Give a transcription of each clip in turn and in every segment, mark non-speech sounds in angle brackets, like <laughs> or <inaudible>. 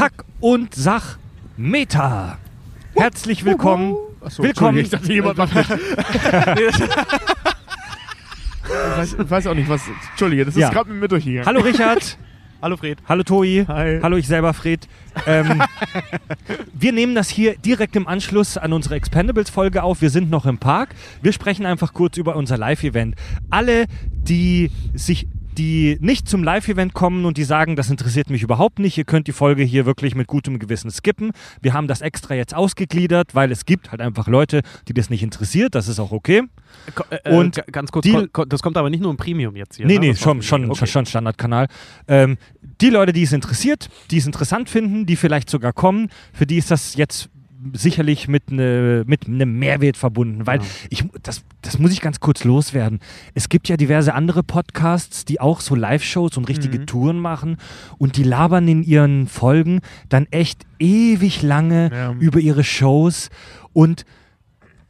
Kack und Sach Meta. Herzlich willkommen. Achso, Willkommen. Ich dachte, jemand macht mit. ich, weiß, ich weiß auch nicht, was. Entschuldige, das ist Ja. gerade mit mir durchgegangen. Hallo Richard. <laughs> Hallo Fred. Hallo Toi. Hi. Hallo ich selber Fred. Ähm, <laughs> wir nehmen das hier direkt im Anschluss an unsere Expendables-Folge auf. Wir sind noch im Park. Wir sprechen einfach kurz über unser Live-Event. Alle, die sich die nicht zum Live-Event kommen und die sagen, das interessiert mich überhaupt nicht, ihr könnt die Folge hier wirklich mit gutem Gewissen skippen. Wir haben das extra jetzt ausgegliedert, weil es gibt halt einfach Leute, die das nicht interessiert. Das ist auch okay. Ko- äh, Und äh, ganz kurz, die- das kommt aber nicht nur im Premium jetzt hier. Nee, ne? nee, Das schon, schon, okay. schon Standardkanal. Ähm, die Leute, die es interessiert, die es interessant finden, die vielleicht sogar kommen, für die ist das jetzt sicherlich mit, ne, mit einem Mehrwert verbunden, weil Genau. ich, das, das muss ich ganz kurz loswerden. Es gibt ja diverse andere Podcasts, die auch so Live-Shows und richtige Mhm. Touren machen und die labern in ihren Folgen dann echt ewig lange Ja. über ihre Shows und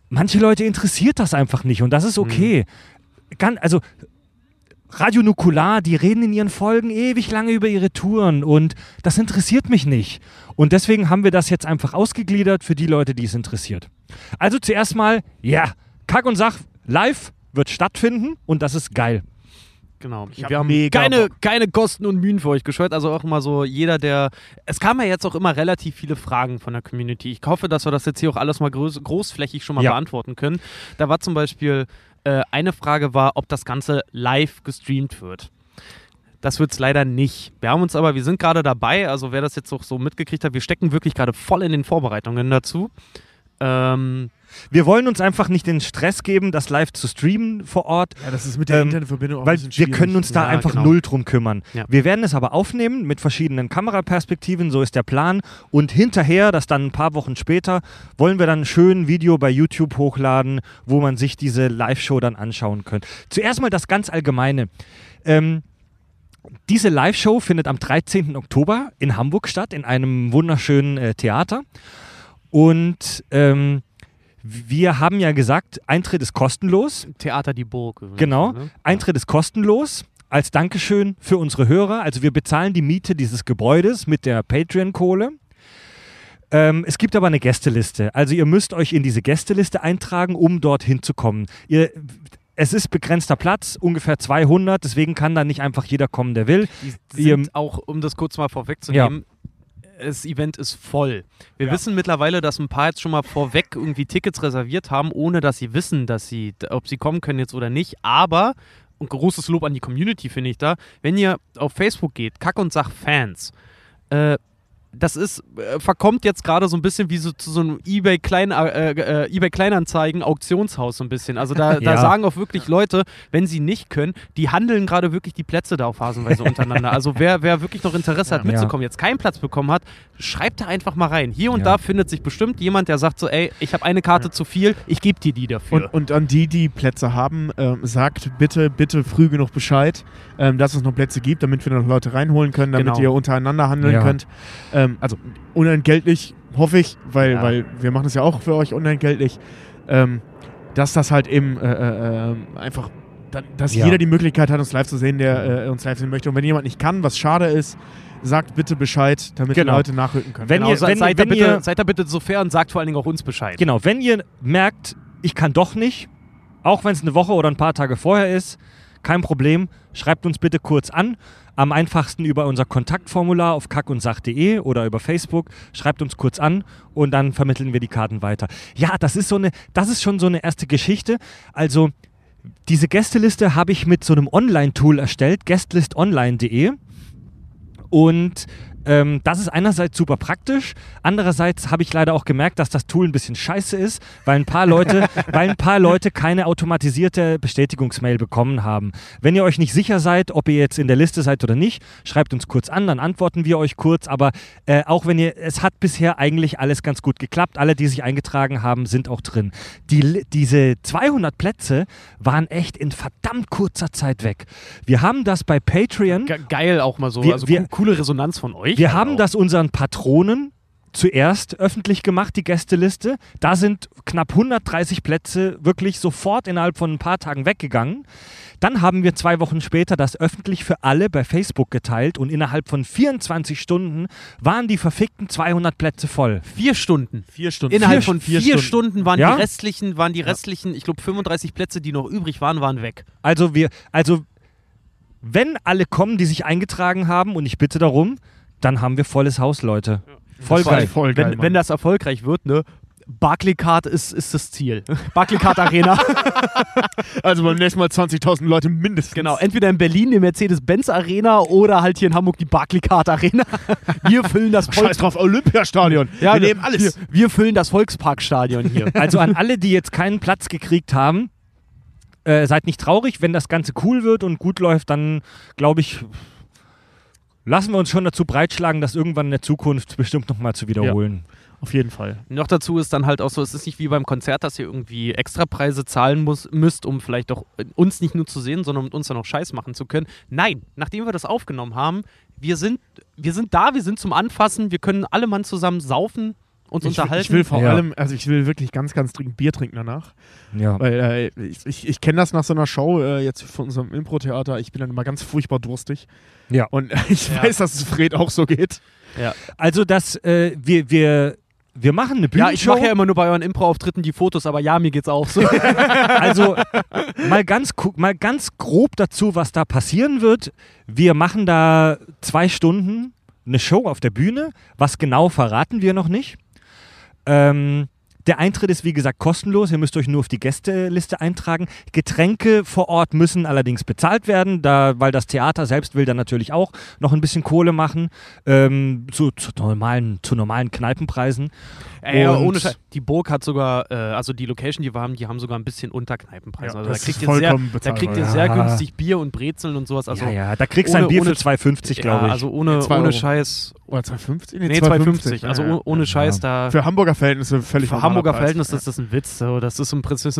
manche Leute interessiert das einfach nicht und das ist okay. Gan- also Radio Nukular, die reden in ihren Folgen ewig lange über ihre Touren und das interessiert mich nicht. Und deswegen haben wir das jetzt einfach ausgegliedert für die Leute, die es interessiert. Also zuerst mal, ja, Kack und Sach live wird stattfinden und das ist geil. Genau. Ich hab wir haben keine, Bock. keine Kosten und Mühen für euch gescheut. Also auch mal so jeder, der. Es kamen ja jetzt auch immer relativ viele Fragen von der Community. Ich hoffe, dass wir das jetzt hier auch alles mal groß, großflächig schon mal Ja. beantworten können. Da war zum Beispiel äh, eine Frage war, ob das Ganze live gestreamt wird. Das wird es leider nicht. Wir haben uns aber, wir sind gerade dabei, also wer das jetzt auch so mitgekriegt hat, wir stecken wirklich gerade voll in den Vorbereitungen dazu. Ähm, Wir wollen uns einfach nicht den Stress geben, das live zu streamen vor Ort, Ja, das ist mit der Ähm, Internetverbindung auch weil ein wir können uns da Ja, einfach genau. null drum kümmern. Ja. Wir werden es aber aufnehmen mit verschiedenen Kameraperspektiven, so ist der Plan. Und hinterher, das dann ein paar Wochen später, wollen wir dann ein schön Video bei YouTube hochladen, wo man sich diese Live-Show dann anschauen kann. Zuerst mal das ganz Allgemeine. Ähm, diese Live-Show findet am 13. Oktober in Hamburg statt, in einem wunderschönen äh, Theater. Und ähm, wir haben ja gesagt, Eintritt ist kostenlos. Theater die Burg. Genau. ne? Eintritt ist kostenlos. Als Dankeschön für unsere Hörer. Also wir bezahlen die Miete dieses Gebäudes mit der Patreon-Kohle. Ähm, es gibt aber eine Gästeliste. Also ihr müsst euch in diese Gästeliste eintragen, um dorthin zu kommen. Ihr, es ist begrenzter Platz, ungefähr 200. Deswegen kann da nicht einfach jeder kommen, der will. Die Ihr- sind auch, um das kurz mal vorwegzunehmen, das Event ist voll. Wir Ja. wissen mittlerweile, dass ein paar jetzt schon mal vorweg irgendwie Tickets reserviert haben, ohne dass sie wissen, dass sie, ob sie kommen können jetzt oder nicht. Aber, und großes Lob an die Community finde ich da, wenn ihr auf Facebook geht, Kack und Sach Fans, äh, das ist, äh, verkommt jetzt gerade so ein bisschen wie so zu so einem eBay, Klein, äh, äh, eBay Kleinanzeigen Auktionshaus so ein bisschen. Also da, <laughs> da Ja. sagen auch wirklich Leute, wenn sie nicht können, die handeln gerade wirklich die Plätze da auf phasenweise untereinander. Also wer, wer wirklich noch Interesse hat Ja. mitzukommen, jetzt keinen Platz bekommen hat, schreibt da einfach mal rein. Hier und Ja. da findet sich bestimmt jemand, der sagt so, ey, ich habe eine Karte zu viel, ich gebe dir die dafür. Und, und an die, die Plätze haben, ähm, sagt bitte, bitte früh genug Bescheid, ähm, dass es noch Plätze gibt, damit wir noch Leute reinholen können, damit Genau. ihr untereinander handeln könnt. Ähm, also unentgeltlich, hoffe ich, weil, Ja. weil wir machen es ja auch für euch unentgeltlich, ähm, dass das halt eben äh, äh, ähm, einfach, da, dass Ja. jeder die Möglichkeit hat, uns live zu sehen, der äh, uns live sehen möchte. Und wenn jemand nicht kann, was schade ist, sagt bitte Bescheid, damit Genau. die Leute nachrücken können. Wenn genau, ihr- wenn- seid, da wenn bitte, ihr- seid da bitte so fair und sagt vor allen Dingen auch uns Bescheid. Genau, wenn ihr merkt, ich kann doch nicht, auch wenn es eine Woche oder ein paar Tage vorher ist, kein Problem, schreibt uns bitte kurz an. Am einfachsten über unser Kontaktformular auf kackundsach.de oder über Facebook. Schreibt uns kurz an und dann vermitteln wir die Karten weiter. Ja, das ist so eine, das ist schon so eine erste Geschichte. Also diese Gästeliste habe ich mit so einem Online-Tool erstellt, guestlistonline.de. Und ähm, das ist einerseits super praktisch, andererseits habe ich leider auch gemerkt, dass das Tool ein bisschen scheiße ist, weil ein paar Leute, <laughs> weil ein paar Leute keine automatisierte Bestätigungsmail bekommen haben. Wenn ihr euch nicht sicher seid, ob ihr jetzt in der Liste seid oder nicht, schreibt uns kurz an, dann antworten wir euch kurz. Aber äh, auch wenn ihr, es hat bisher eigentlich alles ganz gut geklappt. Alle, die sich eingetragen haben, sind auch drin. Die, diese 200 Plätze waren echt in verdammt kurzer Zeit weg. Wir haben das bei Patreon. Ge geil auch mal so, Wir- also wir- co- coole Resonanz von euch. Wir halt haben auch. das unseren Patronen zuerst öffentlich gemacht, die Gästeliste. Da sind knapp 130 Plätze wirklich sofort innerhalb von ein paar Tagen weggegangen. Dann haben wir zwei Wochen später das öffentlich für alle bei Facebook geteilt und innerhalb von 24 Stunden waren die verfickten 200 Plätze voll. Vier Stunden. Vier Stunden. Innerhalb Vier- von vier vier, Stunden. Stunden. waren Ja? die restlichen, waren die restlichen, ich glaube 35 Plätze, die noch übrig waren, waren weg. Also wir, also wenn alle kommen, die sich eingetragen haben und ich bitte darum, dann haben wir volles Haus, Leute. Voll Das war geil. Voll geil, wenn, wenn das erfolgreich wird, ne? Barclaycard ist, ist das Ziel. <laughs> Barclaycard Arena. <laughs> also beim nächsten Mal 20.000 Leute mindestens. genau, entweder in Berlin die Mercedes-Benz Arena oder halt hier in Hamburg die Barclaycard Arena. <laughs> Wir füllen das Scheiß Volks drauf, Olympiastadion. Ja, wir nehmen alles. Wir, wir füllen das Volksparkstadion hier. Also an alle, die jetzt keinen Platz gekriegt haben, äh, seid nicht traurig, wenn das Ganze cool wird und gut läuft, dann glaube ich, lassen wir uns schon dazu breitschlagen, das irgendwann in der Zukunft bestimmt nochmal zu wiederholen. Auf jeden Fall. Noch dazu ist dann halt auch so, es ist nicht wie beim Konzert, dass ihr irgendwie Extrapreise zahlen muss, müsst, um vielleicht auch uns nicht nur zu sehen, sondern um uns dann auch Scheiß machen zu können. Nein, nachdem wir das aufgenommen haben, wir sind, wir sind da, wir sind zum Anfassen, wir können alle Mann zusammen saufen, uns Ich, unterhalten. ich will vor Ja. allem, also ich will wirklich ganz, ganz dringend Bier trinken danach. Ja. Weil äh, ich, ich, ich kenne das nach so einer Show äh, jetzt von unserem Impro-Theater. Ich bin dann immer ganz furchtbar durstig. Ja. Und <laughs> ich Ja. weiß, dass es Fred auch so geht. ja. Also das, äh, wir, wir, wir machen eine ja, ich mache ja immer nur bei euren Impro-Auftritten die Fotos, aber ja, mir geht's auch so. <laughs> Also mal ganz, mal ganz grob dazu, was da passieren wird. Wir machen da zwei Stunden eine Show auf der Bühne. Was genau verraten wir noch nicht. Ähm, der Eintritt ist wie gesagt kostenlos. Ihr müsst euch nur auf die Gästeliste eintragen. Getränke vor Ort müssen allerdings bezahlt werden, da, weil das Theater selbst will dann natürlich auch noch ein bisschen Kohle machen. Ähm, zu, zu, normalen, zu normalen Kneipenpreisen. Ey, Und- ohne Scheiß. Die Burg hat sogar, äh, also die Location, die wir haben, die haben sogar ein bisschen unter Kneipenpreis. Ja, also da das kriegt, ist ihr sehr, da kriegt ihr ja. sehr günstig Bier und Brezeln und sowas. Also, ja, ja, da kriegst du ein Bier ohne- für 2,50, glaube ja, ich. also ohne, ohne. Scheiß. Oder 2,50? Nee, 2,50. Also oh- ohne Scheiß da. Für Hamburger Verhältnisse völlig Für Hamburger Preis. Verhältnisse ist das ein Witz. So. Das ist im Prinzip,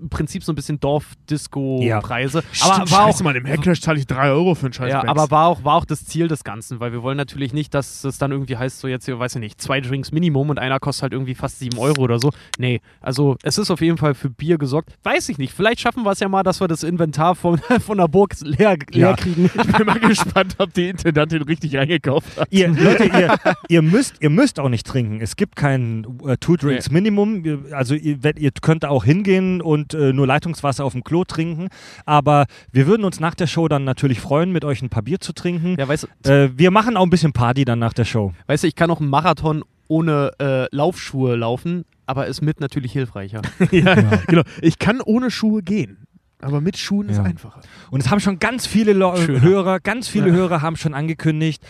im Prinzip so ein bisschen Dorf-Disco-Preise. Stimmt, Aber war auch Mann, im Hacklash zahle ich 3 Euro für einen Scheiß Ja, Bags. aber war auch, war auch das Ziel des Ganzen, weil wir wollen natürlich nicht, dass es dann irgendwie heißt, so jetzt hier, weiß ich nicht, zwei Drinks Minimum und einer kostet halt irgendwie fast sieben Euro oder so. Nee, also es ist auf jeden Fall für Bier gesorgt. Weiß ich nicht, vielleicht schaffen wir es ja mal, dass wir das Inventar von, <laughs> von der Burg leer, leer Ja. kriegen. Ich bin mal <laughs> gespannt, ob die Intendantin richtig eingekauft hat. Ihr, Leute, ihr, ihr, müsst, ihr müsst auch nicht trinken. Es gibt kein äh, Two Drinks Minimum. Also ihr, ihr könnt auch hingehen und äh, nur Leitungswasser auf dem Klo trinken. Aber wir würden uns nach der Show dann natürlich freuen, mit euch ein paar Bier zu trinken. Ja, weißt, du- Äh, wir machen auch ein bisschen Party dann nach der Show. weißt du, ich kann auch einen Marathon ohne äh, Laufschuhe laufen, aber ist mit natürlich hilfreicher. <laughs> ja, genau. Ich kann ohne Schuhe gehen. Aber mit Schuhen ist Ja. einfacher. Und es haben schon ganz viele Lo Schöner. Hörer, ganz viele Ja. Hörer haben schon angekündigt,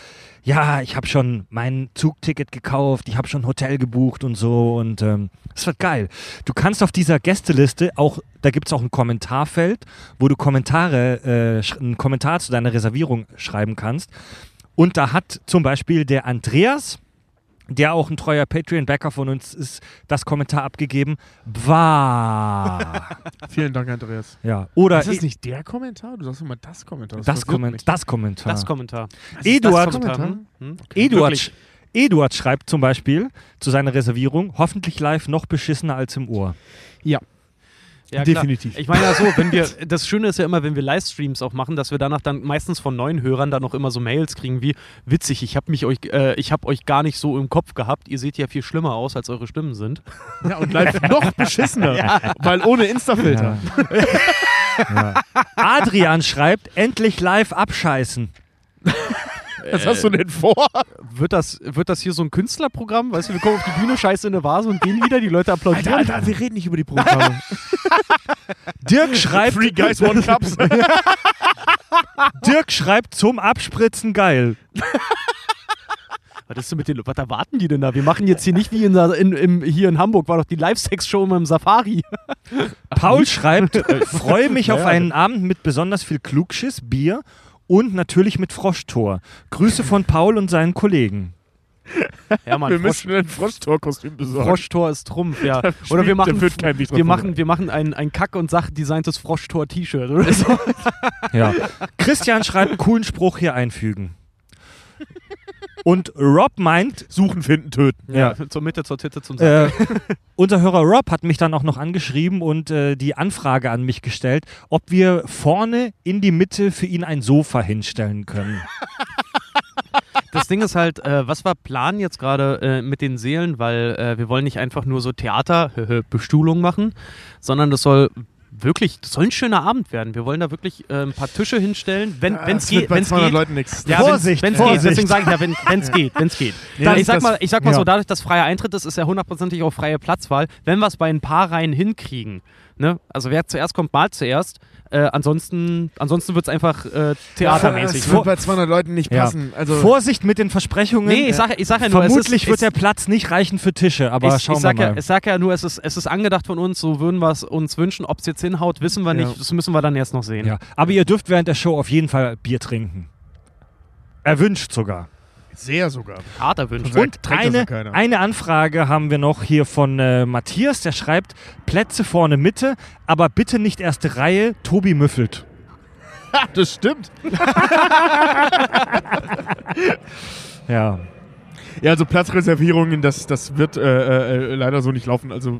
ja, ich habe schon mein Zugticket gekauft, ich habe schon Hotel gebucht und so und ähm, es wird geil. Du kannst auf dieser Gästeliste auch, da gibt es auch ein Kommentarfeld, wo du Kommentare, äh, einen Kommentar zu deiner Reservierung schreiben kannst. Und da hat zum Beispiel der Andreas, der auch ein treuer Patreon-Backer von uns ist, das Kommentar abgegeben. War. <laughs> Vielen Dank, Andreas. ja. Oder ist das nicht der Kommentar? Du sagst immer das Kommentar. das, verwirrt Komment mich. das Kommentar. Das Kommentar. Eduard, das Kommentar. Hm? Hm? Eduard, Wirklich. Eduard schreibt zum Beispiel zu seiner Reservierung, hoffentlich live noch beschissener als im Ohr. Ja, klar. Definitiv. Ich meine ja so, wenn wir, das Schöne ist ja immer, wenn wir Livestreams auch machen, dass wir danach dann meistens von neuen Hörern dann auch immer so Mails kriegen wie, witzig, ich habe mich euch, äh, ich habe euch gar nicht so im Kopf gehabt, ihr seht ja viel schlimmer aus, als eure Stimmen sind. Ja, und live <laughs> noch beschissener. Weil ohne Insta-Filter. Ja. Adrian schreibt, endlich live abscheißen. Was hast du denn vor? Wird das, wird das hier so ein Künstlerprogramm? Weißt du, wir kommen auf die Bühne, scheiße in eine Vase und gehen wieder, die Leute applaudieren. Alter, Alter, wir reden nicht über die Programme. <laughs> Dirk schreibt, Three Guys, One Cups. <laughs> Dirk schreibt zum Abspritzen geil. Was ist denn mit den, was erwarten die denn da? Wir machen jetzt hier nicht wie in, in, im, hier in Hamburg, war doch die Live-Sex-Show im Safari. <laughs> Paul schreibt, äh, freue mich <laughs> auf Ja. einen Abend mit besonders viel Klugschiss, Bier und natürlich mit Froschtor. Grüße von Paul und seinen Kollegen. <laughs> Ja, Mann, Wir Frosch, müssen ein Froschtor-Kostüm besorgen. Froschtor ist Trumpf, ja. Oder wir machen, wir machen, wir machen ein, ein Kack- und Sach-designtes Froschtor-T-Shirt oder so. <laughs> Ja. Christian schreibt, einen coolen Spruch hier einfügen. Und Rob meint, Suchen, finden, töten. ja, Zur Mitte, zur Titte, zum Sack. äh, <laughs> unser Hörer Rob hat mich dann auch noch angeschrieben und äh, die Anfrage an mich gestellt, ob wir vorne in die Mitte für ihn ein Sofa hinstellen können. Das Ding ist halt, äh, was wir planen jetzt gerade äh, mit den Seelen, weil äh, wir wollen nicht einfach nur so Theater, Bestuhlung machen, sondern das soll wirklich, das soll ein schöner Abend werden. Wir wollen da wirklich äh, ein paar Tische hinstellen, wenn Ja, es geht. bei Wenn's 200 geht. Leuten nichts. Ja, Vorsicht, wenn es geht. Vorsicht. Deswegen sage ich ja, wenn es geht, wenn es geht. <laughs> Das- ich sag mal, ich sag mal ja. so, dadurch, dass freier Eintritt ist, ist ja hundertprozentig auch freie Platzwahl. Wenn wir es bei ein paar Reihen hinkriegen, ne? also wer zuerst kommt, mal zuerst. Äh, ansonsten ansonsten wird es einfach äh, theatermäßig. <laughs> Das wird bei 200 Leuten nicht Ja. passen. Also, Vorsicht mit den Versprechungen. Nee, ich sage ich sag ja nur, Vermutlich es ist, wird es, der Platz nicht reichen für Tische, aber ich, schauen ich sag wir ja, mal. ich sag ja nur, es ist, es ist angedacht von uns, so würden wir es uns wünschen. Ob es jetzt hinhaut, wissen wir Ja. nicht. Das müssen wir dann erst noch sehen. ja. Aber ihr dürft während der Show auf jeden Fall Bier trinken. Erwünscht sogar. Sehr sogar. Hart erwünscht. Und- eine, eine Anfrage haben wir noch hier von äh, Matthias, der schreibt, Plätze vorne Mitte, aber bitte nicht erste Reihe, Tobi müffelt. <laughs> das stimmt. <laughs> Ja. Ja, also Platzreservierungen, das, das wird äh, äh, leider so nicht laufen. Also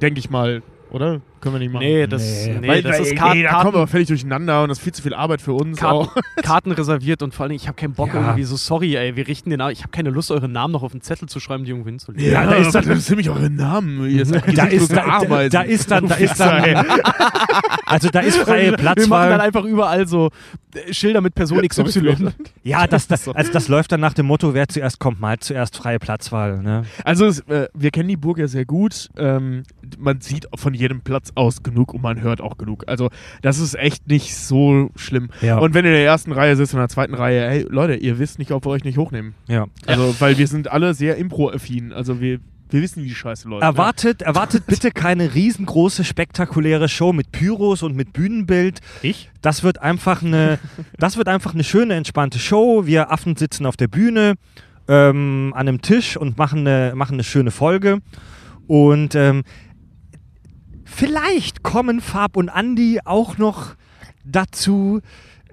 denke ich mal, oder? Können wir nicht machen. Nee, das, Nee. nee. Weil, das weil, ist Kar nee, da kommen wir Karten, völlig durcheinander und das ist viel zu viel Arbeit für uns auch. Karten, <laughs> Karten reserviert und vor allem, ich habe keinen Bock Ja. irgendwie so, sorry, ey, wir richten den, ich habe keine Lust, euren Namen noch auf den Zettel zu schreiben, die irgendwo hinzulegen. Ja, da ist dann- das sind nämlich eure Namen. Ihr Da ist, da, da, ist dann, da ist dann, <laughs> also da ist freie Wir machen dann einfach überall so äh, Schilder mit Person XY. <laughs> Ja, das, das, also das läuft dann nach dem Motto, wer zuerst kommt, mal zuerst freie Platzwahl. Ne? Also es, äh, wir kennen die Burg ja sehr gut. Ähm, man sieht von jedem Platz aus genug und man hört auch genug. Also das ist echt nicht so schlimm. Ja. Und wenn ihr in der ersten Reihe sitzt, in der zweiten Reihe, hey Leute, ihr wisst nicht, ob wir euch nicht hochnehmen. ja. Also weil wir sind alle sehr impro-affin. Also wir, wir wissen, wie die Scheiße läuft. ne? Erwartet, erwartet bitte keine riesengroße, spektakuläre Show mit Pyros und mit Bühnenbild. Ich? Das wird einfach eine, das wird einfach eine schöne, entspannte Show. Wir Affen sitzen auf der Bühne ähm, an einem Tisch und machen eine, machen eine schöne Folge. Und ähm, vielleicht kommen Fab und Andy auch noch dazu.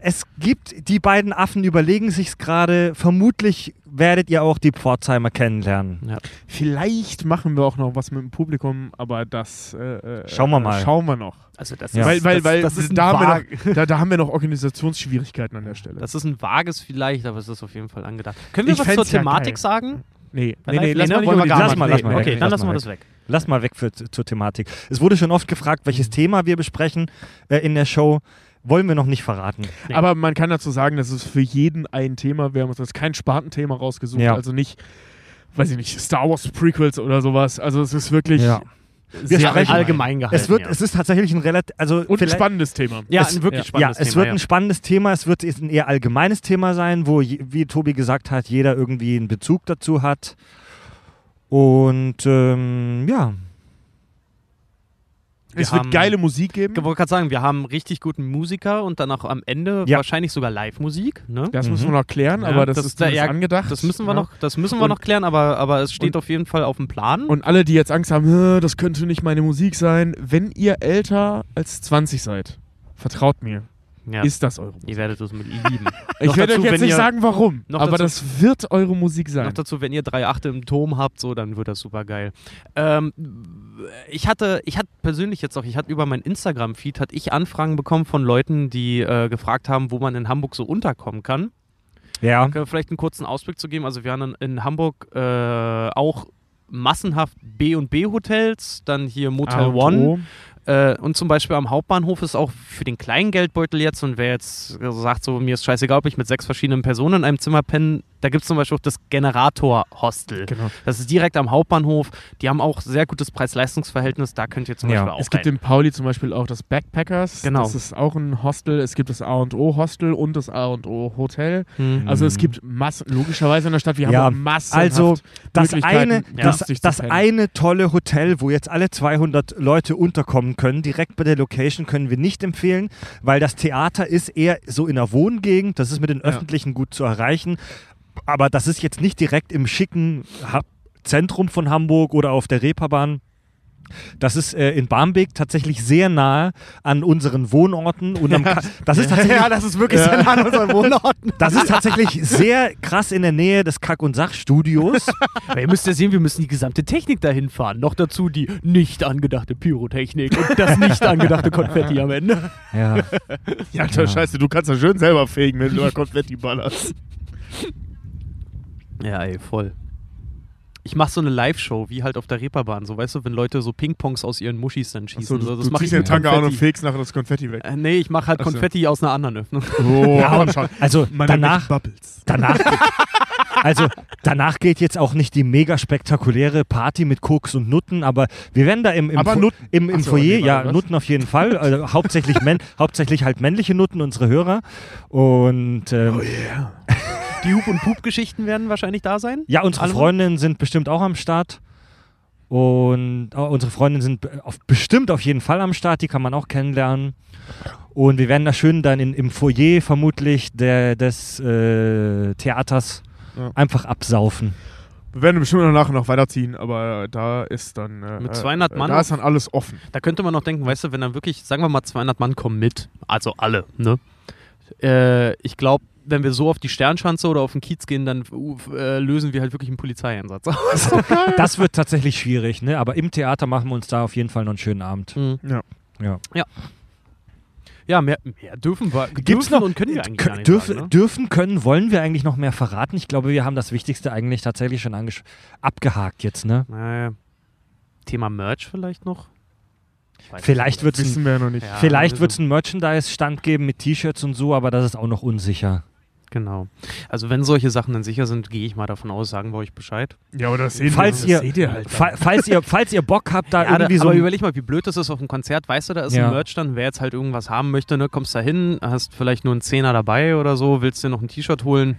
Es gibt die beiden Affen, überlegen sich's gerade. Vermutlich werdet ihr auch die Pforzheimer kennenlernen. Ja. Vielleicht machen wir auch noch was mit dem Publikum, aber das äh, äh, Schauen wir mal. Schauen wir noch. Also das Ja. Weil, weil, das, weil das ist ein da, haben noch, da, da haben wir noch Organisationsschwierigkeiten an der Stelle. Das ist ein vages vielleicht, aber es ist auf jeden Fall angedacht. Können wir Ich was zur ja Thematik geil. sagen? nee, nee, nee, Live- lass ne? mal lass mal, lass mal Okay, dann lass lassen wir mal das weg. Lass mal weg für, zur Thematik. Es wurde schon oft gefragt, welches Thema wir besprechen äh, in der Show. Wollen wir noch nicht verraten. Nee. Aber man kann dazu sagen, das ist für jeden ein Thema. Wir haben uns jetzt kein Spartenthema rausgesucht. Ja. Also nicht, weiß ich nicht, Star Wars Prequels oder sowas. Also es ist wirklich Ja. sehr Wir sprechen- allgemein gehalten. Es, wird, ja. es ist tatsächlich ein relativ. Also und ein spannendes Thema. ja, es- ein wirklich ja, spannendes es Thema. wird ein spannendes Thema. Es wird ein eher allgemeines Thema sein, wo, je- wie Tobi gesagt hat, jeder irgendwie einen Bezug dazu hat. Und ähm, ja, Wir es wird geile Musik geben. Ich wollte gerade sagen, wir haben richtig guten Musiker und dann auch am Ende Ja. wahrscheinlich sogar Live-Musik. Ne? Das Mhm. müssen wir noch klären, Ja, aber das, das- ist da- ja, angedacht. Das müssen wir ja. noch, das müssen wir Und- noch klären, aber, aber es steht und- auf jeden Fall auf dem Plan. Und alle, die jetzt Angst haben, "Hä, das könnte nicht meine Musik sein, wenn ihr älter als 20 seid, vertraut mir, ja. ist das eure Musik. Ihr werdet es mit lieben. <laughs> Ich Noch werde dazu, euch jetzt nicht ihr- sagen, warum, noch aber dazu- das wird eure Musik Noch sein. dazu, wenn ihr drei Achte im Turm habt, so, dann wird das super geil. Ähm, ich hatte, ich hatte persönlich jetzt auch, ich hatte über mein Instagram-Feed, hatte ich Anfragen bekommen von Leuten, die äh, gefragt haben, wo man in Hamburg so unterkommen kann. ja. Vielleicht einen kurzen Ausblick zu geben? Also wir haben in, Hamburg äh, auch massenhaft B und B Hotels, dann hier Motel A und One. Äh, und zum Beispiel am Hauptbahnhof ist auch für den kleinen Geldbeutel jetzt und wer jetzt sagt so, mir ist scheißegal, ob ich mit sechs verschiedenen Personen in einem Zimmer penne, da gibt es zum Beispiel auch das Generator-Hostel. Genau. Das ist direkt am Hauptbahnhof. Die haben auch sehr gutes Preis-Leistungs-Verhältnis. Da könnt ihr zum Ja. Beispiel auch Es gibt rein. in Pauli zum Beispiel auch das Backpackers. Genau. Das ist auch ein Hostel. Es gibt das A&O Hostel und das A&O Hotel. Hm. Also es gibt Massen, logischerweise in der Stadt, wir Ja, haben Massen. Also das eine, das, das eine tolle Hotel, wo jetzt alle 200 Leute unterkommen können, direkt bei der Location können wir nicht empfehlen, weil das Theater ist eher so in der Wohngegend, das ist mit den Ja. Öffentlichen gut zu erreichen, aber das ist jetzt nicht direkt im schicken Zentrum von Hamburg oder auf der Reeperbahn. Das ist äh, in Barmbek tatsächlich sehr nahe an unseren Wohnorten. Und am Ka- das ist tatsächlich <laughs> ja, das ist wirklich sehr nah an unseren Wohnorten. Das ist tatsächlich sehr krass in der Nähe des Kack- und Sachstudios. <laughs> Aber ihr müsst ja sehen, wir müssen die gesamte Technik dahin fahren. Noch dazu die nicht angedachte Pyrotechnik und das nicht angedachte Konfetti am Ende. ja. <laughs> Ja, Ja. Scheiße, du kannst ja schön selber fegen, wenn du da Konfetti ballerst. Ja, ey, voll. Ich mach so eine Live-Show, wie halt auf der Reeperbahn. So, weißt du, wenn Leute so Ping-Pongs aus ihren Muschis dann schießen. Achso, du, so, das du ziehst ich den Tanga an und Konfetti. fegst nachher das Konfetti weg. Äh, nee, ich mach halt Ach so. Konfetti aus einer anderen Öffnung. <laughs> Oh, Ja, aber schau. Also Meine danach, Bubbles. danach, <laughs> also danach geht jetzt auch nicht die mega spektakuläre Party mit Koks und Nutten, aber wir werden da im, im, Fo- im, im Ach so, Foyer, nee, ja, was? Nutten auf jeden Fall, also <laughs> hauptsächlich, hauptsächlich halt männliche Nutten, unsere Hörer. Und ähm, Oh yeah. Die Hup- und Pup-Geschichten werden wahrscheinlich da sein. ja, unsere Alle? Freundinnen sind bestimmt auch am Start. Und äh, unsere Freundinnen sind auf, bestimmt auf jeden Fall am Start, die kann man auch kennenlernen. Und wir werden da schön dann in, im Foyer vermutlich der, des äh, Theaters Ja. einfach absaufen. Wir werden bestimmt nachher noch weiterziehen, aber da ist dann. Äh, Mit äh, 200 Mann Da ist dann alles offen. Da könnte man noch denken, weißt du, wenn dann wirklich, sagen wir mal, 200 Mann kommen mit, also alle, ne? Äh, ich glaube, wenn wir so auf die Sternschanze oder auf den Kiez gehen, dann uh, äh, lösen wir halt wirklich einen Polizeieinsatz aus. Das wird tatsächlich schwierig, ne? Aber im Theater machen wir uns da auf jeden Fall noch einen schönen Abend. Mhm. Ja. Ja. Ja, mehr, mehr dürfen wir. Gibt's dürfen noch und können wir eigentlich gar nicht dürfen, sagen, ne? dürfen, können, wollen wir eigentlich noch mehr verraten? Ich glaube, wir haben das Wichtigste eigentlich tatsächlich schon abgehakt jetzt, ne? Naja. Thema Merch vielleicht noch? Vielleicht wird es ein, Wissen wir ja noch nicht. Ja. vielleicht wird's einen Merchandise-Stand geben mit T-Shirts und so, aber das ist auch noch unsicher. Genau. Also, wenn solche Sachen dann sicher sind, gehe ich mal davon aus, sagen wir euch Bescheid. Ja, aber das seht Falls ihr, das seht ihr halt. fa falls, ihr, falls ihr Bock habt, da Ja, da, irgendwie so. aber überleg mal, wie blöd das ist auf einem Konzert. Weißt du, da ist Ja. ein Merchstand. Wer jetzt halt irgendwas haben möchte, ne, kommst da hin, hast vielleicht nur einen Zehner dabei oder so, willst dir noch ein T-Shirt holen.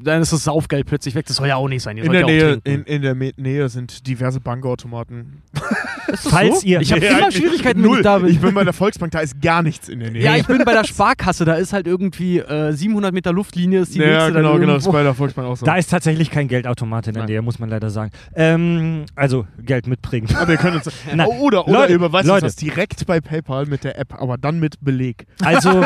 Dann ist das Saufgeld plötzlich weg. Das soll ja auch nicht sein. Ihr in der, ja auch Nähe, in, in der Me Nähe sind diverse Bankautomaten. <laughs> Falls so? ihr- Ich habe Ja, immer Schwierigkeiten, wenn ich da bin. Ich bin bei der Volksbank, da ist gar nichts in der Nähe. ja, ich bin bei der <laughs> Sparkasse. Da ist halt irgendwie äh, 700 Meter Luftlinie. Ist die ja, nächste genau, genau. Das ist bei der Volksbank auch so. da ist tatsächlich kein Geldautomat in der. Nähe, muss man leider sagen. Ähm, also Geld mitbringen. aber wir können uns. <laughs> Oder oder Leute, ihr überweist Leute. uns das direkt bei PayPal mit der App, aber dann mit Beleg. Also,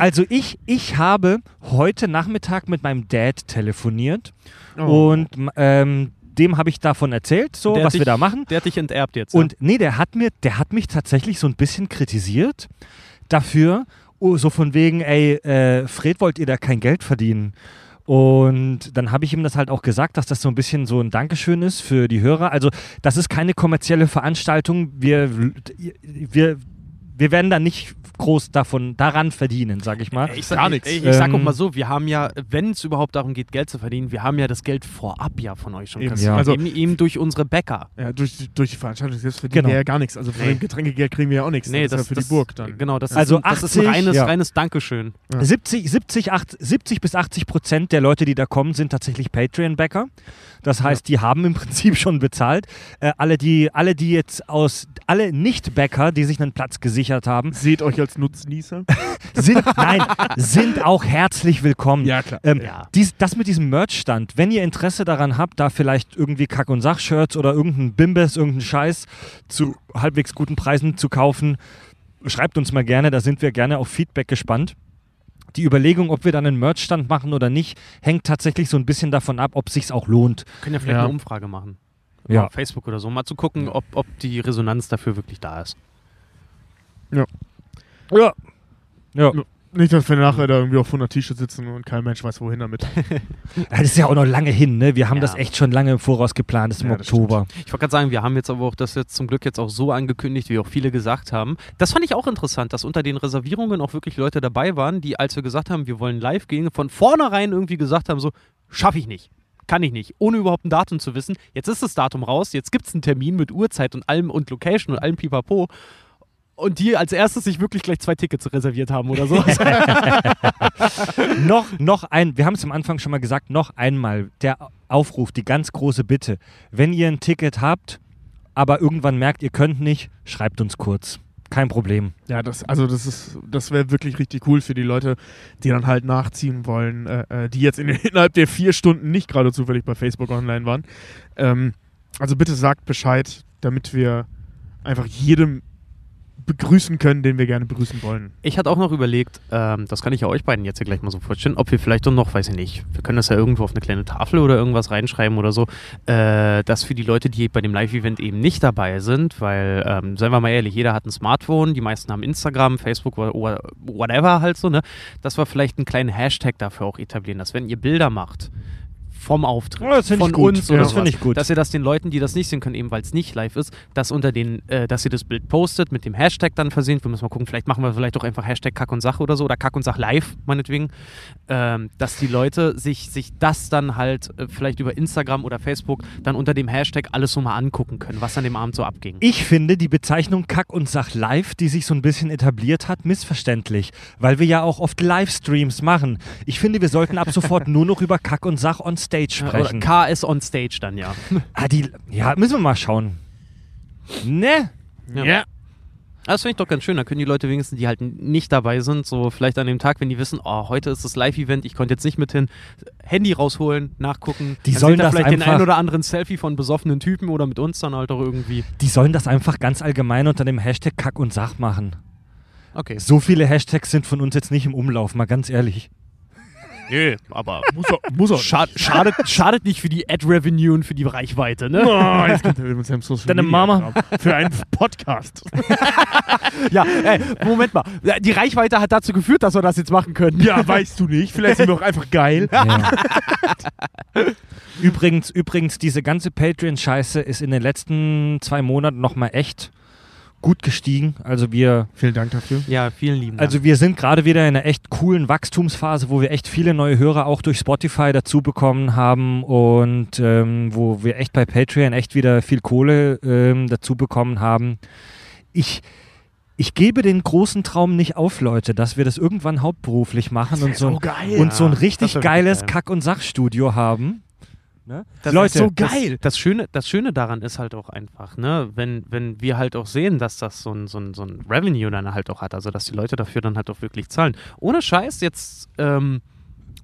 also ich, ich habe heute Nachmittag mit meinem Dad telefoniert Oh. und ähm, dem habe ich davon erzählt, so was wir dich- da machen. Der hat dich enterbt jetzt. Und nee, der hat mir, der hat mich tatsächlich so ein bisschen kritisiert dafür, oh, so von wegen, ey, äh, Fred, wollt ihr da kein Geld verdienen? Und dann habe ich ihm das halt auch gesagt, dass das so ein bisschen so ein Dankeschön ist für die Hörer. Also, das ist keine kommerzielle Veranstaltung. Wir, wir, wir werden da nicht groß davon daran verdienen, sag ich mal. Ich sag, Gar nichts. Ich, ich sag auch Ähm, mal so, wir haben ja, wenn es überhaupt darum geht, Geld zu verdienen, wir haben ja das Geld vorab ja von euch schon Eben. kassiert. Ja. Also- eben, eben durch unsere Bäcker. Ja, durch, durch die Veranstaltung selbst verdienen Genau. wir ja gar nichts. Also von Nee. dem Getränkegeld kriegen wir ja auch nichts. Nee, das, das ist ja für das, die Burg dann. Genau, das, Also ist, ein, das ist ein 80, reines, ja. reines Dankeschön. Ja. 70, 70, 8, 70 bis 80 Prozent der Leute, die da kommen, sind tatsächlich Patreon-Bäcker. Das heißt, die haben im Prinzip schon bezahlt. Äh, alle, die, alle, die jetzt aus, alle Nicht-Bäcker, die sich einen Platz gesichert haben, Seht euch als Nutznießer. <laughs> sind, nein, sind auch herzlich willkommen. Ja, klar. Ähm, Ja. dies, das mit diesem Merch-Stand, wenn ihr Interesse daran habt, da vielleicht irgendwie Kack- und Sach-Shirts oder irgendein Bimbes, irgendeinen Scheiß zu halbwegs guten Preisen zu kaufen, schreibt uns mal gerne, da sind wir gerne auf Feedback gespannt. Die Überlegung, ob wir dann einen Merch-Stand machen oder nicht, hängt tatsächlich so ein bisschen davon ab, ob sich's auch lohnt. Wir können ja vielleicht Ja. eine Umfrage machen. Ja. Auf Facebook oder so, mal zu gucken, ob, ob die Resonanz dafür wirklich da ist. Ja. Ja. Ja. Nicht, dass wir nachher da irgendwie auf 100 T-Shirts sitzen und kein Mensch weiß, wohin damit. <laughs> Das ist ja auch noch lange hin, ne? Wir haben Ja. das echt schon lange im Voraus geplant, das ist im Ja, das Oktober. Ich wollte gerade sagen, wir haben jetzt aber auch das jetzt zum Glück jetzt auch so angekündigt, wie auch viele gesagt haben. Das fand ich auch interessant, dass unter den Reservierungen auch wirklich Leute dabei waren, die, als wir gesagt haben, wir wollen live gehen, von vornherein irgendwie gesagt haben, so, schaffe ich nicht. Kann ich nicht, ohne überhaupt ein Datum zu wissen. Jetzt ist das Datum raus, jetzt gibt es einen Termin mit Uhrzeit und allem und Location und allem Pipapo. Und die als erstes sich wirklich gleich zwei Tickets reserviert haben oder so. <laughs> noch, noch ein, wir haben es am Anfang schon mal gesagt, noch einmal der Aufruf, die ganz große Bitte. Wenn ihr ein Ticket habt, aber irgendwann merkt, ihr könnt nicht, schreibt uns kurz. Kein Problem. Ja, das, also das ist, das wäre wirklich richtig cool für die Leute, die dann halt nachziehen wollen, äh, äh, die jetzt in, <laughs> innerhalb der vier Stunden nicht gerade zufällig bei Facebook online waren. Ähm, also bitte sagt Bescheid. damit wir einfach jedem begrüßen können, den wir gerne begrüßen wollen. Ich hatte auch noch überlegt, ähm, das kann ich ja euch beiden jetzt hier gleich mal so vorstellen, ob wir vielleicht doch noch, weiß ich nicht, wir können das ja irgendwo auf eine kleine Tafel oder irgendwas reinschreiben oder so, äh, dass für die Leute, die bei dem Live-Event eben nicht dabei sind, weil, ähm, seien wir mal ehrlich, jeder hat ein Smartphone, die meisten haben Instagram, Facebook whatever halt so, ne, dass wir vielleicht einen kleinen Hashtag dafür auch etablieren, dass wenn ihr Bilder macht, vom Auftritt, Ja, das find ich von gut. uns Ja, oder das find sowas, ich gut. dass ihr das den Leuten, die das nicht sehen können, eben weil es nicht live ist, dass unter den, äh, dass ihr das Bild postet, mit dem Hashtag dann versehen. Wir müssen mal gucken, vielleicht machen wir vielleicht auch einfach Hashtag Kack und Sach oder so oder Kack und Sach live, meinetwegen, ähm, dass die Leute sich, sich das dann halt äh, vielleicht über Instagram oder Facebook dann unter dem Hashtag alles so mal angucken können, was an dem Abend so abging. Ich finde die Bezeichnung Kack und Sach live, die sich so ein bisschen etabliert hat, missverständlich, weil wir ja auch oft Livestreams machen. Ich finde, wir sollten ab sofort <laughs> nur noch über Kack und Sach on Stage Oder sprechen. KS on Stage dann, ja. <laughs> ah, die, ja, müssen wir mal schauen. Ne? Ja. Das finde ich doch ganz schön. Da können die Leute wenigstens, die halt nicht dabei sind, so vielleicht an dem Tag, wenn die wissen, oh, heute ist das Live-Event, ich konnte jetzt nicht mit hin, Handy rausholen, nachgucken. Die Dann sollen das vielleicht den einfach- ein oder anderen Selfie von besoffenen Typen oder mit uns dann halt auch irgendwie. Die sollen das einfach ganz allgemein unter dem Hashtag Kack und Sach machen. Okay. So viele Hashtags sind von uns jetzt nicht im Umlauf, mal ganz ehrlich. Nö, aber Muss er, muss er. schad, schadet, schadet nicht für die Ad-Revenue und für die Reichweite, ne? Oh, jetzt kommt er mit seinem Social Deine Media Mama. Für einen Podcast. <laughs> Ja, ey, Moment mal. Die Reichweite hat dazu geführt, dass wir das jetzt machen können. Ja, weißt du nicht. Vielleicht sind wir auch einfach geil. Ja. übrigens, übrigens, diese ganze Patreon-Scheiße ist in den letzten zwei Monaten nochmal echt gut gestiegen. Also wir, Vielen Dank dafür. Ja, vielen lieben Dank. also wir sind gerade wieder in einer echt coolen Wachstumsphase, wo wir echt viele neue Hörer auch durch Spotify dazu bekommen haben und ähm, wo wir echt bei Patreon echt wieder viel Kohle ähm, dazu bekommen haben. Ich ich gebe den großen Traum nicht auf, Leute, dass wir das irgendwann hauptberuflich machen und so, ein- geil. und so ein richtig geiles geil. Kack- und Sachstudio haben. Ne? Das Leute, ist so das- geil. Das, Schöne, das Schöne daran ist halt auch einfach, ne, wenn, wenn wir halt auch sehen, dass das so ein, so, ein, so ein Revenue dann halt auch hat, also dass die Leute dafür dann halt auch wirklich zahlen. Ohne Scheiß jetzt, ähm,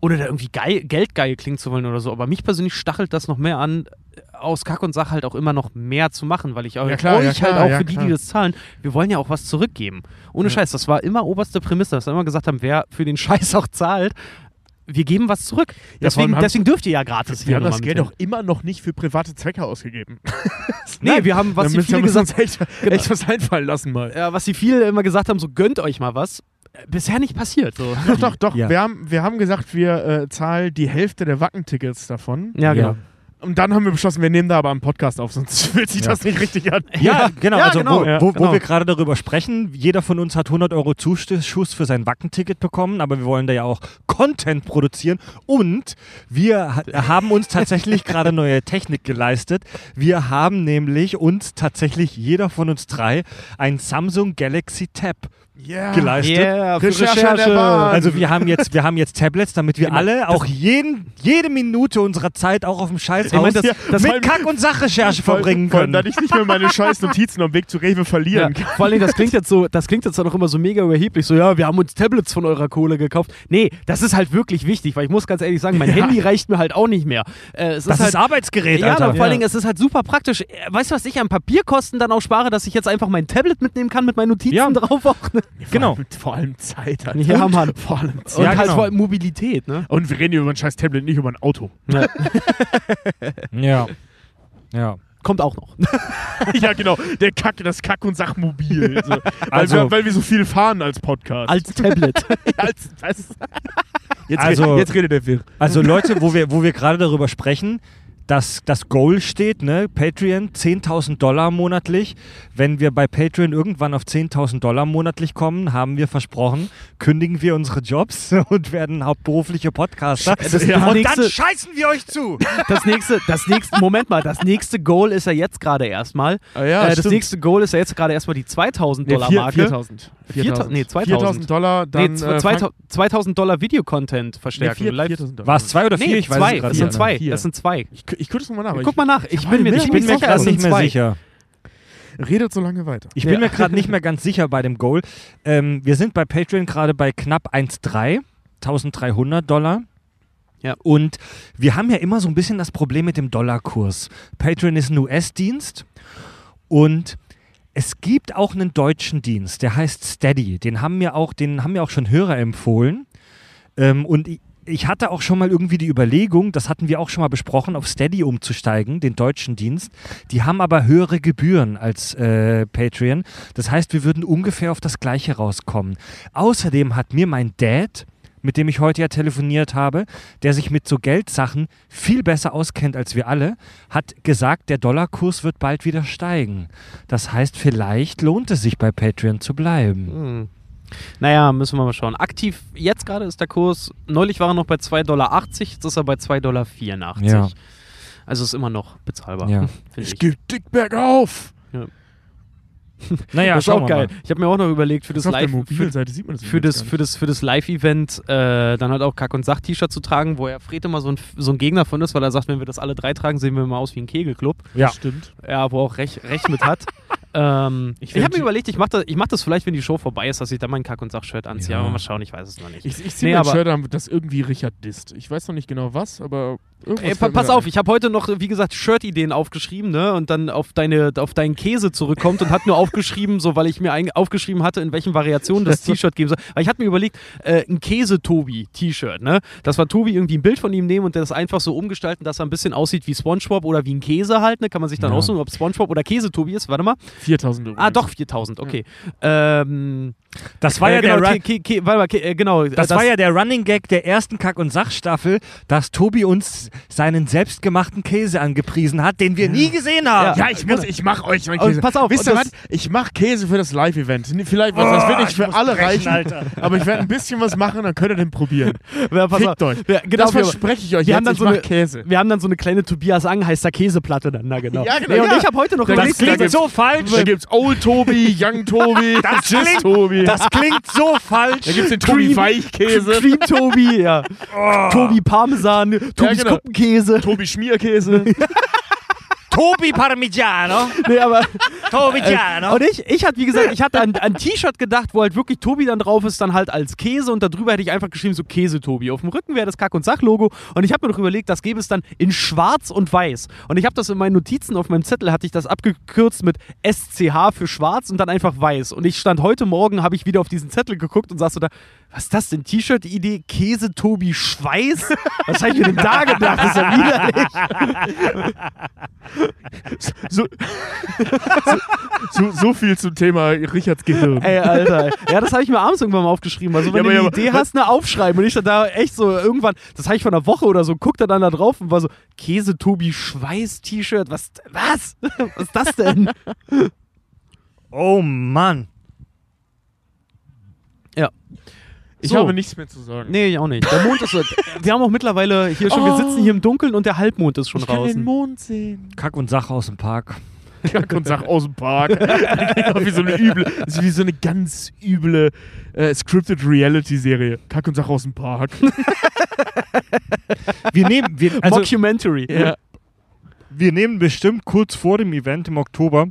ohne da irgendwie geil, geldgeil klingen zu wollen oder so, aber mich persönlich stachelt das noch mehr an, aus Kack und Sach halt auch immer noch mehr zu machen, weil ich auch Ja, klar, euch ja, halt klar, auch ja, für die, die das zahlen, wir wollen ja auch was zurückgeben. Ohne. Scheiß, das war immer oberste Prämisse, dass wir immer gesagt haben, wer für den Scheiß auch zahlt, wir geben was zurück. Ja, Deswegen, haben- deswegen dürft ihr ja gratis Wir hier haben das Geld auch immer noch nicht für private Zwecke ausgegeben. <laughs> Nee, wir haben, was müssen viele gesagt, <laughs> echt, Genau. echt was einfallen lassen mal. ja, was die viele immer gesagt haben, so gönnt euch mal was. Bisher nicht passiert. So. Doch, doch, doch. Ja. Wir, haben, wir haben gesagt, wir äh, zahlen die Hälfte der Wackentickets davon. Ja, genau. Ja. Und dann haben wir beschlossen, wir nehmen da aber einen Podcast auf, sonst <laughs> fühlt sich Ja. das nicht richtig an. Ja, genau. Ja, also genau. wo, Ja, wo, genau. wo wir gerade darüber sprechen, jeder von uns hat 100 Euro Zuschuss für sein Wackenticket bekommen, aber wir wollen da ja auch Content produzieren und wir ha haben uns tatsächlich <laughs> gerade neue Technik geleistet. Wir haben nämlich uns tatsächlich, jeder von uns drei, ein Samsung Galaxy Tab Yeah. geleistet. Yeah, für Recherche Bahn. Also wir haben jetzt, wir haben jetzt Tablets, damit wir Genau. alle auch jeden, jede Minute unserer Zeit auch auf dem Scheißhaus Ich meine, das- das- mit allem- Kack- und Sachrecherche verbringen allem, können. dass ich nicht mehr meine scheiß Notizen am Weg zu Rewe Ja, verlieren kann. vor allem, das klingt jetzt so, das klingt jetzt auch immer so mega überheblich, so ja, wir haben uns Tablets von eurer Kohle gekauft. Nee, das ist halt wirklich wichtig, weil ich muss ganz ehrlich sagen, mein Ja. Handy reicht mir halt auch nicht mehr. Äh, es das ist halt, ist Arbeitsgerät, ja, Alter. aber vor allen Dingen, es ist halt super praktisch. Äh, Weißt du, was ich an Papierkosten dann auch spare, dass ich jetzt einfach mein Tablet mitnehmen kann mit meinen Notizen Ja. drauf auch. Ne? Genau. Vor allem, vor allem Zeit. Alter. Ja, Und Mann. Vor allem Zeit. Und Ja, halt genau. vor allem Mobilität, ne? Und wir reden hier über ein scheiß Tablet, nicht über ein Auto. Ja. <laughs> Ja. Ja. Kommt auch noch. <laughs> ja, genau. Der Kack, das Kack- und Sachmobil. Weil, Also- wir, weil wir so viel fahren als Podcast. Als Tablet. <laughs> als was? Jetzt, Also- redet, jetzt redet der Wirr. Also Leute, wo wir, wo wir gerade darüber sprechen, dass das Goal steht, ne? Patreon 10.000 Dollar monatlich. Wenn wir bei Patreon irgendwann auf 10.000 Dollar monatlich kommen, haben wir versprochen, kündigen wir unsere Jobs <laughs> und werden hauptberufliche Podcaster. Das Ja. und nächste, dann scheißen wir euch zu. <laughs> das nächste, das nächste, Moment mal, das nächste Goal ist ja jetzt gerade erstmal. Ah, ja, äh, das nächste Goal ist ja jetzt gerade erstmal die 2000 Dollar vier- Marke. 4000. 4000, nee, 2000. 4000 Dollar, dann. nee, äh, 2000, 2000 Dollar Videocontent verstärken. nee, vier- Live- 4000 Dollar. War es zwei oder vier? Nee, ich weiß zwei. es Das sind zwei. Das sind zwei. Ich, ich gucke das nochmal nach. aber Guck mal nach. Ich hab bin mir Ich bin mir gerade nicht mehr zwei. sicher. ich redet so lange weiter. Ich bin Ja. mir gerade nicht mehr ganz sicher bei dem Goal. Ähm, wir sind bei Patreon gerade bei knapp 1,3, 1300 Dollar. Ja. Und wir haben ja immer so ein bisschen das Problem mit dem Dollarkurs. Patreon ist ein US-Dienst Und es gibt auch einen deutschen Dienst, der heißt Steady. Den haben mir auch, den haben mir auch schon Hörer empfohlen. Ähm, und ich, hatte auch schon mal irgendwie die Überlegung, das hatten wir auch schon mal besprochen, auf Steady umzusteigen, den deutschen Dienst. Die haben aber höhere Gebühren als äh, Patreon. Das heißt, wir würden ungefähr auf das gleiche rauskommen. Außerdem hat mir mein Dad, mit dem ich heute ja telefoniert habe, der sich mit so Geldsachen viel besser auskennt als wir alle, hat gesagt, der Dollarkurs wird bald wieder steigen. Das heißt, vielleicht lohnt es sich bei Patreon zu bleiben. Hm. Naja, müssen wir mal schauen. Aktiv, jetzt gerade ist der Kurs, neulich war er noch bei 2,80 Dollar, jetzt ist er bei 2,84 Dollar. Ja. Also ist immer noch bezahlbar. Ja. <laughs> ich. geht dick bergauf. <laughs> Naja, das ist auch geil. mal. Ich habe mir auch noch überlegt, für das der Live, für, das für das, für das, für das Live-Event äh, dann halt auch Kack- und Sach-T-Shirt zu tragen, wo ja Fred immer so ein, so ein Gegner von ist, weil er sagt, wenn wir das alle drei tragen, sehen wir immer aus wie ein Kegelclub. Ja. Stimmt. Ja, wo auch recht, recht mit hat. <laughs> ähm, Ich ich habe mir überlegt, ich mache das, ich mach das vielleicht, wenn die Show vorbei ist, dass ich dann mein Kack- und Sach-Shirt anziehe. Ja. Aber mal schauen, ich weiß es noch nicht. Ich, ich ziehe Nee, mir ein aber- Shirt an, das irgendwie Richard disst. Ich weiß noch nicht genau was, aber. Ey, pass auf, ein. ich habe heute noch, wie gesagt, Shirt-Ideen aufgeschrieben, ne? Und dann auf, deine, auf deinen Käse zurückkommt und hat nur <laughs> aufgeschrieben, so weil ich mir ein, aufgeschrieben hatte, in welchen Variationen das T-Shirt geben soll. Weil ich hatte mir überlegt, äh, ein Käse-Tobi-T-Shirt, ne? Das war Tobi irgendwie ein Bild von ihm nehmen und das einfach so umgestalten, dass er ein bisschen aussieht wie Spongebob oder wie ein Käse halt, ne? Kann man sich dann Ja. aussuchen, ob Spongebob oder Käse-Tobi ist. Warte mal. 4000 Euro. Ah, doch, 4000, okay. Ähm, Das war ja äh, genau, der Run Ke- Ke- warte mal, Ke- äh, genau. Das, war ja der Running Gag der ersten Kack- und Sachstaffel, dass Tobi uns seinen selbstgemachten Käse angepriesen hat, den wir nie gesehen haben. Ja, ich muss, ich mach euch mein Und Käse. pass auf, Wisst und ihr das- was? Ich mach Käse für das Live-Event. Vielleicht, was, das wird nicht für alle reichen, aber ich werde ein bisschen was machen, dann könnt ihr den probieren. <laughs> Ja, pass auf. Fickt euch. Ja, genau, das wir- verspreche ich euch wir jetzt. haben dann ich so mach eine- Käse. Wir haben dann so eine kleine Tobias Angheister Käseplatte dann, na genau. Ja, genau, Nee, und ja. ich habe heute noch Das überlegt, klingt klingt so falsch. Da gibt's Old Tobi, Young Tobi, <laughs> Das Jizz Tobi. Das klingt so falsch. da gibt's den Tobi Cream- Weichkäse, Cream Tobi, ja. Tobi Parmesan, Tobis genau. Kuppenkäse. Tobi Schmierkäse. <laughs> Tobi Parmigiano. Nee, aber Tobigiano. und ich, ich hatte, wie gesagt, ich hatte an <laughs> ein T-Shirt gedacht, wo halt wirklich Tobi dann drauf ist, dann halt als Käse und darüber hätte ich einfach geschrieben, so Käse-Tobi. Auf dem Rücken wäre das Kack- und Sach-Logo und ich habe mir noch überlegt, das gäbe es dann in schwarz und weiß. Und ich habe das in meinen Notizen auf meinem Zettel, hatte ich das abgekürzt mit SCH für schwarz und dann einfach weiß. Und ich stand heute Morgen, habe ich wieder auf diesen Zettel geguckt und saß so da, was ist das denn? T-Shirt-Idee, Käse-Tobi Schweiß? Was habe ich mir denn da gedacht? Das ist ja widerlich. <laughs> So, so, so, so viel zum Thema Richards Gehirn. Ey, Alter. Ja, das habe ich mir abends irgendwann mal aufgeschrieben. Also, wenn Ja, du eine aber- Idee hast, ne, aufschreiben. Und ich dann da echt so irgendwann, das habe ich vor einer Woche oder so, guckte dann da drauf und war so, Käse-Tobi Schweiß-T-Shirt. Was? Was? Was ist das denn? Oh Mann. Ja. Ich So. habe nichts mehr zu sagen. Nee, ich auch nicht. Der Mond ist so. Wir haben auch mittlerweile hier schon, wir Oh. sitzen hier im Dunkeln und der Halbmond ist schon ich kann den draußen. Mond sehen. Kack und Sach aus dem Park. Kack und Sach aus dem Park. <laughs> wie so eine üble, ist wie so eine ganz üble äh, scripted Reality-Serie. Kack und Sach aus dem Park. <laughs> Wir nehmen, wir, also, Mockumentary. ja. wir nehmen bestimmt kurz vor dem Event im Oktober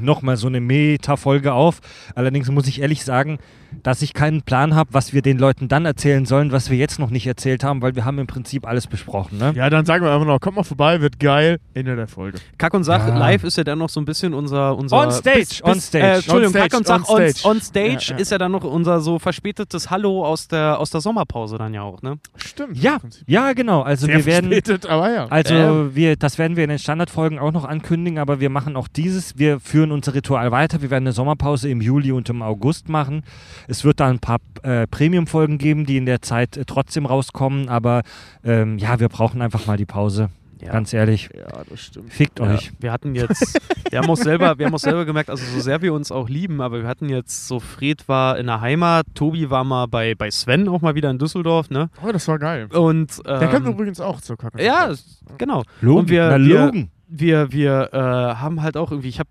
nochmal so eine Meta-Folge auf. Allerdings muss ich ehrlich sagen, dass ich keinen Plan habe, was wir den Leuten dann erzählen sollen, was wir jetzt noch nicht erzählt haben, weil wir haben im Prinzip alles besprochen. Ne? ja, dann sagen wir einfach noch, kommt mal vorbei, wird geil. Ende der Folge. Kack und Sach Ja. live ist ja dann noch so ein bisschen unser. unser On stage, on stage. Äh, Entschuldigung, On stage, Kack und Sach on on, stage. on stage Ja, ja. ist ja dann noch unser so verspätetes Hallo aus der, aus der Sommerpause dann ja auch, ne? Stimmt. Ja, ja, genau. Also Sehr wir werden, verspätet, aber ja. also Ähm. wir, das werden wir in den Standardfolgen auch noch ankündigen, aber wir machen auch dieses, wir führen unser Ritual weiter. Wir werden eine Sommerpause im Juli und im August machen. Es wird da ein paar äh, Premium-Folgen geben, die in der Zeit äh, trotzdem rauskommen, aber ähm, ja, wir brauchen einfach mal die Pause. Ja. Ganz ehrlich. ja, das stimmt. Fickt Ja, euch. wir hatten <laughs> jetzt, wir haben auch selber, wir haben auch selber gemerkt, also so sehr wir uns auch lieben, aber wir hatten jetzt so, Fred war in der Heimat, Tobi war mal bei, bei Sven auch mal wieder in Düsseldorf, ne? Oh, das war geil. Und ähm, Der kommt übrigens auch zur Kack und Sach. ja, genau. Logen. Und wir- Na, wir- Logen. Wir, wir äh, haben halt auch irgendwie, ich habe,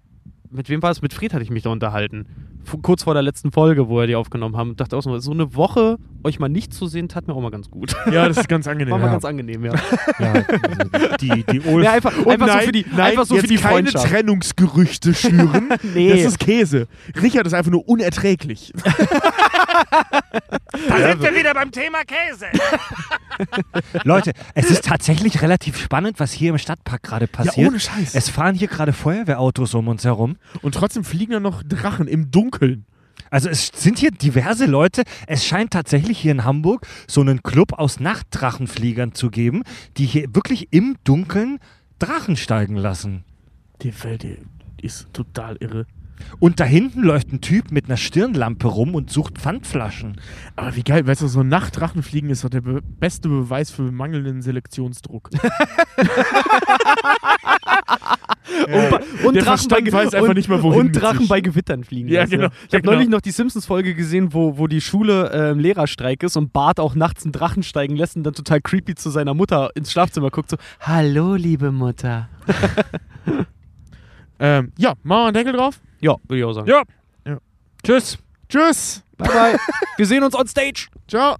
mit wem war es? Mit Fred hatte ich mich da unterhalten. F kurz vor der letzten Folge, wo wir die aufgenommen haben. Dachte auch so, so eine Woche euch mal nicht zu sehen, tat mir auch mal ganz gut. Ja, das ist ganz angenehm. War mal ja. ganz angenehm, ja. Ja, also die, die <laughs> Ulf. ja einfach Und einfach nein, so für die, nein, einfach so jetzt für die keine. Trennungsgerüchte schüren. <laughs> Nee. Das ist Käse. Richard ist einfach nur unerträglich. <laughs> Da sind wir wieder beim Thema Käse. <laughs> Leute, es ist tatsächlich relativ spannend, was hier im Stadtpark gerade passiert. Ja, ohne Scheiß. Es fahren hier gerade Feuerwehrautos um uns herum. Und trotzdem fliegen da noch Drachen im Dunkeln. Also es sind hier diverse Leute. Es scheint tatsächlich hier in Hamburg so einen Club aus Nachtdrachenfliegern zu geben, die hier wirklich im Dunkeln Drachen steigen lassen. Die Welt die ist total irre. Und da hinten läuft ein Typ mit einer Stirnlampe rum und sucht Pfandflaschen. Aber wie geil, weißt du, so Nachtdrachenfliegen ist doch der be beste Beweis für mangelnden Selektionsdruck. <laughs> Und, und Der Drachen bei, und, nicht mehr, wohin und Drachen bei Gewittern fliegen. Ja, genau. Ich Ja, habe genau. neulich noch die Simpsons-Folge gesehen, wo, wo die Schule äh, im Lehrerstreik ist und Bart auch nachts einen Drachen steigen lässt und dann total creepy zu seiner Mutter ins Schlafzimmer guckt, so, Hallo, liebe Mutter. <laughs> Ähm, ja, machen wir einen Deckel drauf. Ja, würde ich auch sagen. Ja. Ja. Tschüss. Tschüss. Bye, bye. <laughs> Wir sehen uns on stage. Ciao.